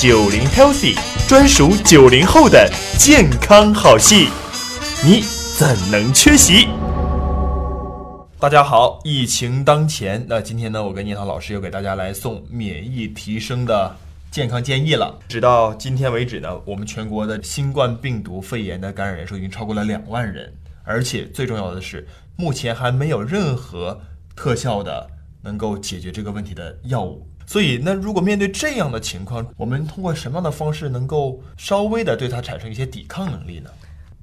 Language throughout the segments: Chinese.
九零 Healthy，专属九零后的健康好戏，你怎能缺席？大家好，疫情当前，那今天呢，我跟聂涛老师又给大家来送免疫提升的健康建议了。直到今天为止呢，我们全国的新冠病毒肺炎的感染人数已经超过了两万人，而且最重要的是，目前还没有任何特效的能够解决这个问题的药物。所以，那如果面对这样的情况，我们通过什么样的方式能够稍微的对它产生一些抵抗能力呢？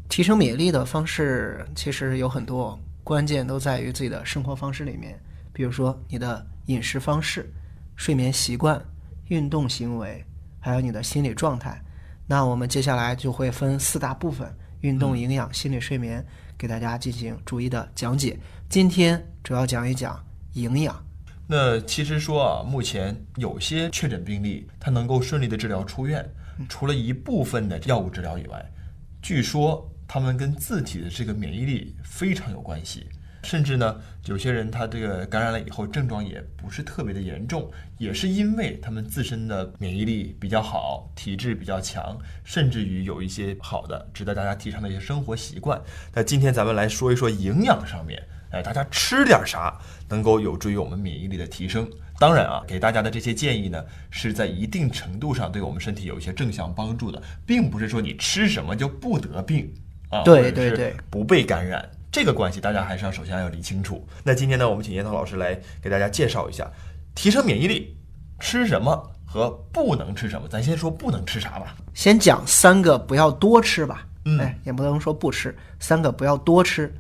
提升免疫力的方式其实有很多，关键都在于自己的生活方式里面，比如说你的饮食方式、睡眠习惯、运动行为，还有你的心理状态。那我们接下来就会分四大部分：运动、营养、心理、睡眠，给大家进行逐一的讲解。今天主要讲一讲营养。那其实说啊，目前有些确诊病例，他能够顺利的治疗出院，除了一部分的药物治疗以外，据说他们跟自体的这个免疫力非常有关系。甚至呢，有些人他这个感染了以后，症状也不是特别的严重，也是因为他们自身的免疫力比较好，体质比较强，甚至于有一些好的值得大家提倡的一些生活习惯。那今天咱们来说一说营养上面。哎，大家吃点啥能够有助于我们免疫力的提升？当然啊，给大家的这些建议呢，是在一定程度上对我们身体有一些正向帮助的，并不是说你吃什么就不得病啊，对对对，不被感染，这个关系大家还是要首先要理清楚。那今天呢，我们请叶涛老师来给大家介绍一下提升免疫力吃什么和不能吃什么。咱先说不能吃啥吧，先讲三个不要多吃吧，哎，也不能说不吃，三个不要多吃。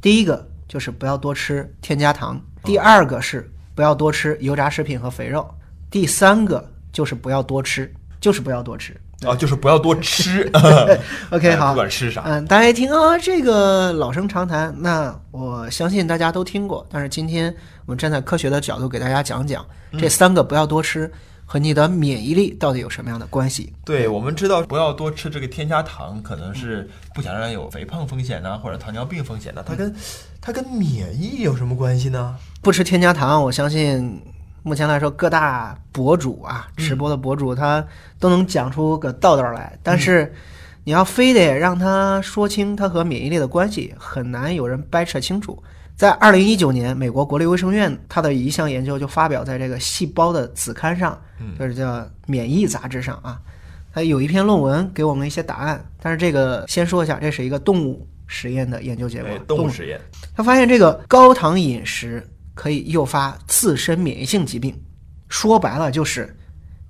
第一个。就是不要多吃添加糖。第二个是不要多吃油炸食品和肥肉。第三个就是不要多吃，就是不要多吃啊，就是不要多吃。OK，好，不管吃啥，嗯，大家一听啊，这个老生常谈，那我相信大家都听过。但是今天我们站在科学的角度给大家讲讲这三个不要多吃。和你的免疫力到底有什么样的关系？对我们知道，不要多吃这个添加糖，可能是不想让人有肥胖风险呐，或者糖尿病风险呢。它跟它跟免疫有什么关系呢？不吃添加糖，我相信目前来说，各大博主啊，直播的博主他都能讲出个道道来。但是你要非得让他说清它和免疫力的关系，很难有人掰扯清楚。在二零一九年，美国国立卫生院它的一项研究就发表在这个《细胞的子刊》上，就是叫《免疫杂志》上啊。它有一篇论文给我们一些答案，但是这个先说一下，这是一个动物实验的研究结果。动物实验，他发现这个高糖饮食可以诱发自身免疫性疾病，说白了就是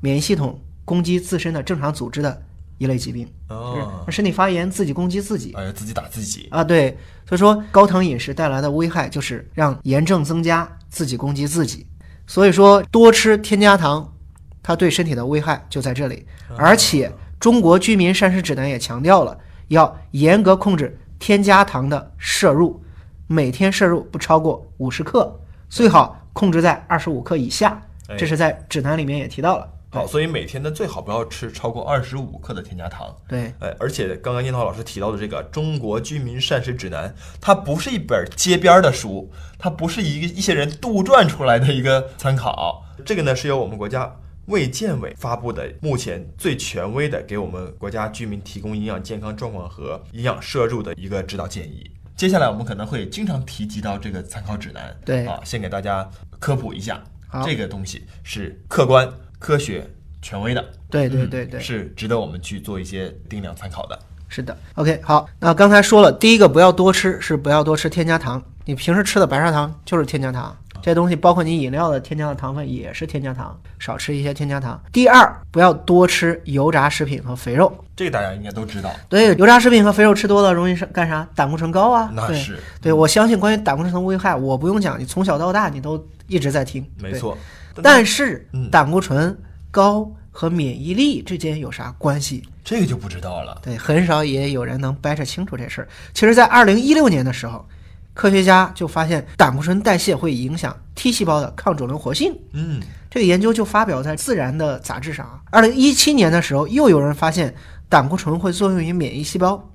免疫系统攻击自身的正常组织的。一类疾病，哦，身体发炎，自己攻击自己，哎，自己打自己啊，对，所以说高糖饮食带来的危害就是让炎症增加，自己攻击自己。所以说多吃添加糖，它对身体的危害就在这里。而且中国居民膳食指南也强调了，要严格控制添加糖的摄入，每天摄入不超过五十克，最好控制在二十五克以下。这是在指南里面也提到了。好，所以每天呢最好不要吃超过二十五克的添加糖。对，哎，而且刚刚樱桃老师提到的这个《中国居民膳食指南》，它不是一本街边的书，它不是一个一些人杜撰出来的一个参考。这个呢是由我们国家卫健委发布的，目前最权威的，给我们国家居民提供营养健康状况和营养摄入的一个指导建议。接下来我们可能会经常提及到这个参考指南。对，啊，先给大家科普一下，这个东西是客观。科学权威的，对对对对，是值得我们去做一些定量参考的。是的，OK，好，那刚才说了，第一个不要多吃，是不要多吃添加糖。你平时吃的白砂糖就是添加糖，这东西包括你饮料的添加的糖分也是添加糖，少吃一些添加糖。第二，不要多吃油炸食品和肥肉，这个大家应该都知道。对，油炸食品和肥肉吃多了容易是干啥？胆固醇高啊。那是。对，我相信关于胆固醇的危害，我不用讲，你从小到大你都一直在听。没错。但是胆固醇高和免疫力之间有啥关系？这个就不知道了。对，很少也有人能掰扯清楚这事儿。其实，在二零一六年的时候，科学家就发现胆固醇代谢会影响 T 细胞的抗肿瘤活性。嗯，这个研究就发表在《自然》的杂志上。二零一七年的时候，又有人发现胆固醇会作用于免疫细胞，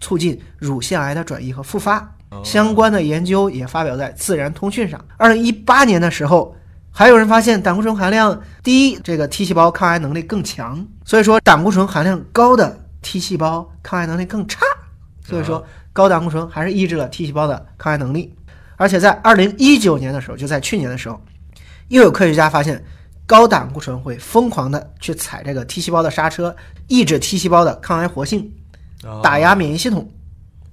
促进乳腺癌的转移和复发。相关的研究也发表在《自然通讯》上。二零一八年的时候。还有人发现胆固醇含量低，这个 T 细胞抗癌能力更强。所以说，胆固醇含量高的 T 细胞抗癌能力更差。所以说，高胆固醇还是抑制了 T 细胞的抗癌能力。而且在二零一九年的时候，就在去年的时候，又有科学家发现，高胆固醇会疯狂的去踩这个 T 细胞的刹车，抑制 T 细胞的抗癌活性，打压免疫系统。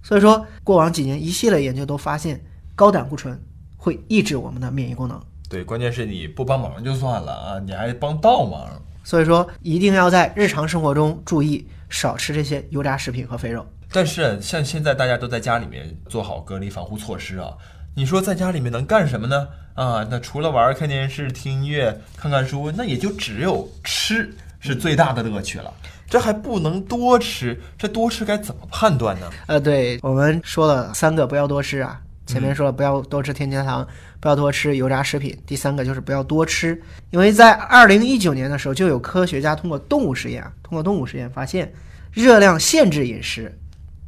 所以说，过往几年一系列研究都发现，高胆固醇会抑制我们的免疫功能。对，关键是你不帮忙就算了啊，你还帮倒忙。所以说，一定要在日常生活中注意少吃这些油炸食品和肥肉。但是像现在大家都在家里面做好隔离防护措施啊，你说在家里面能干什么呢？啊，那除了玩、看电视、听音乐、看看书，那也就只有吃是最大的乐趣了。这还不能多吃，这多吃该怎么判断呢？呃，对我们说了三个不要多吃啊，前面说了不要多吃添加糖，不要多吃油炸食品，第三个就是不要多吃，因为在二零一九年的时候就有科学家通过动物实验啊，通过动物实验发现，热量限制饮食，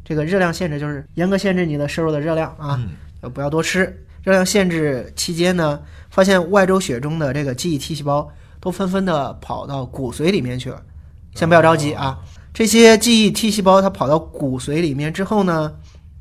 这个热量限制就是严格限制你的摄入的热量啊，就不要多吃。热量限制期间呢，发现外周血中的这个记忆 T 细胞都纷纷的跑到骨髓里面去了。先不要着急啊，这些记忆 T 细胞它跑到骨髓里面之后呢，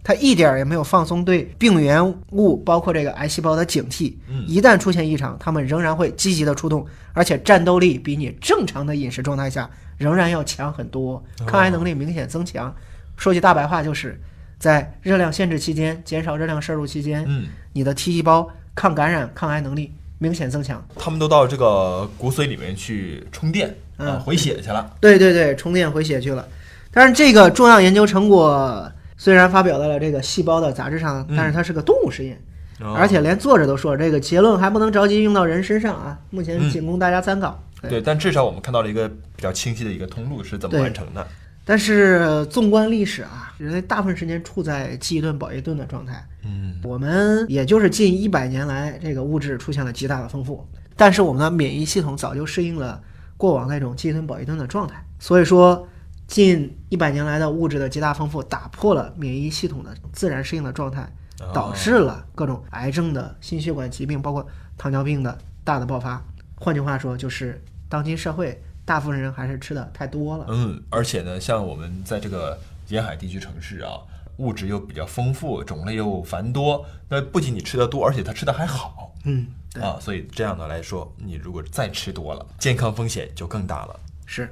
它一点儿也没有放松对病原物，包括这个癌细胞的警惕。一旦出现异常，它们仍然会积极的出动，而且战斗力比你正常的饮食状态下仍然要强很多，抗癌能力明显增强。说句大白话，就是在热量限制期间，减少热量摄入期间，嗯，你的 T 细胞抗感染、抗癌能力明显增强。他们都到这个骨髓里面去充电啊，回血去了。对对对，充电回血去了。但是这个重要研究成果虽然发表在了这个《细胞》的杂志上，但是它是个动物实验，而且连作者都说这个结论还不能着急用到人身上啊，目前仅供大家参考。对，但至少我们看到了一个比较清晰的一个通路是怎么完成的。但是纵观历史啊，人类大部分时间处在饥一顿饱一顿的状态。嗯，我们也就是近一百年来，这个物质出现了极大的丰富，但是我们的免疫系统早就适应了过往那种饥一顿饱一顿的状态。所以说，近一百年来的物质的极大丰富，打破了免疫系统的自然适应的状态，导致了各种癌症的心血管疾病，包括糖尿病的大的爆发。换句话说，就是当今社会。大部分人还是吃的太多了。嗯，而且呢，像我们在这个沿海地区城市啊，物质又比较丰富，种类又繁多。那不仅你吃的多，而且他吃的还好。嗯，啊，所以这样的来说，你如果再吃多了，健康风险就更大了。是。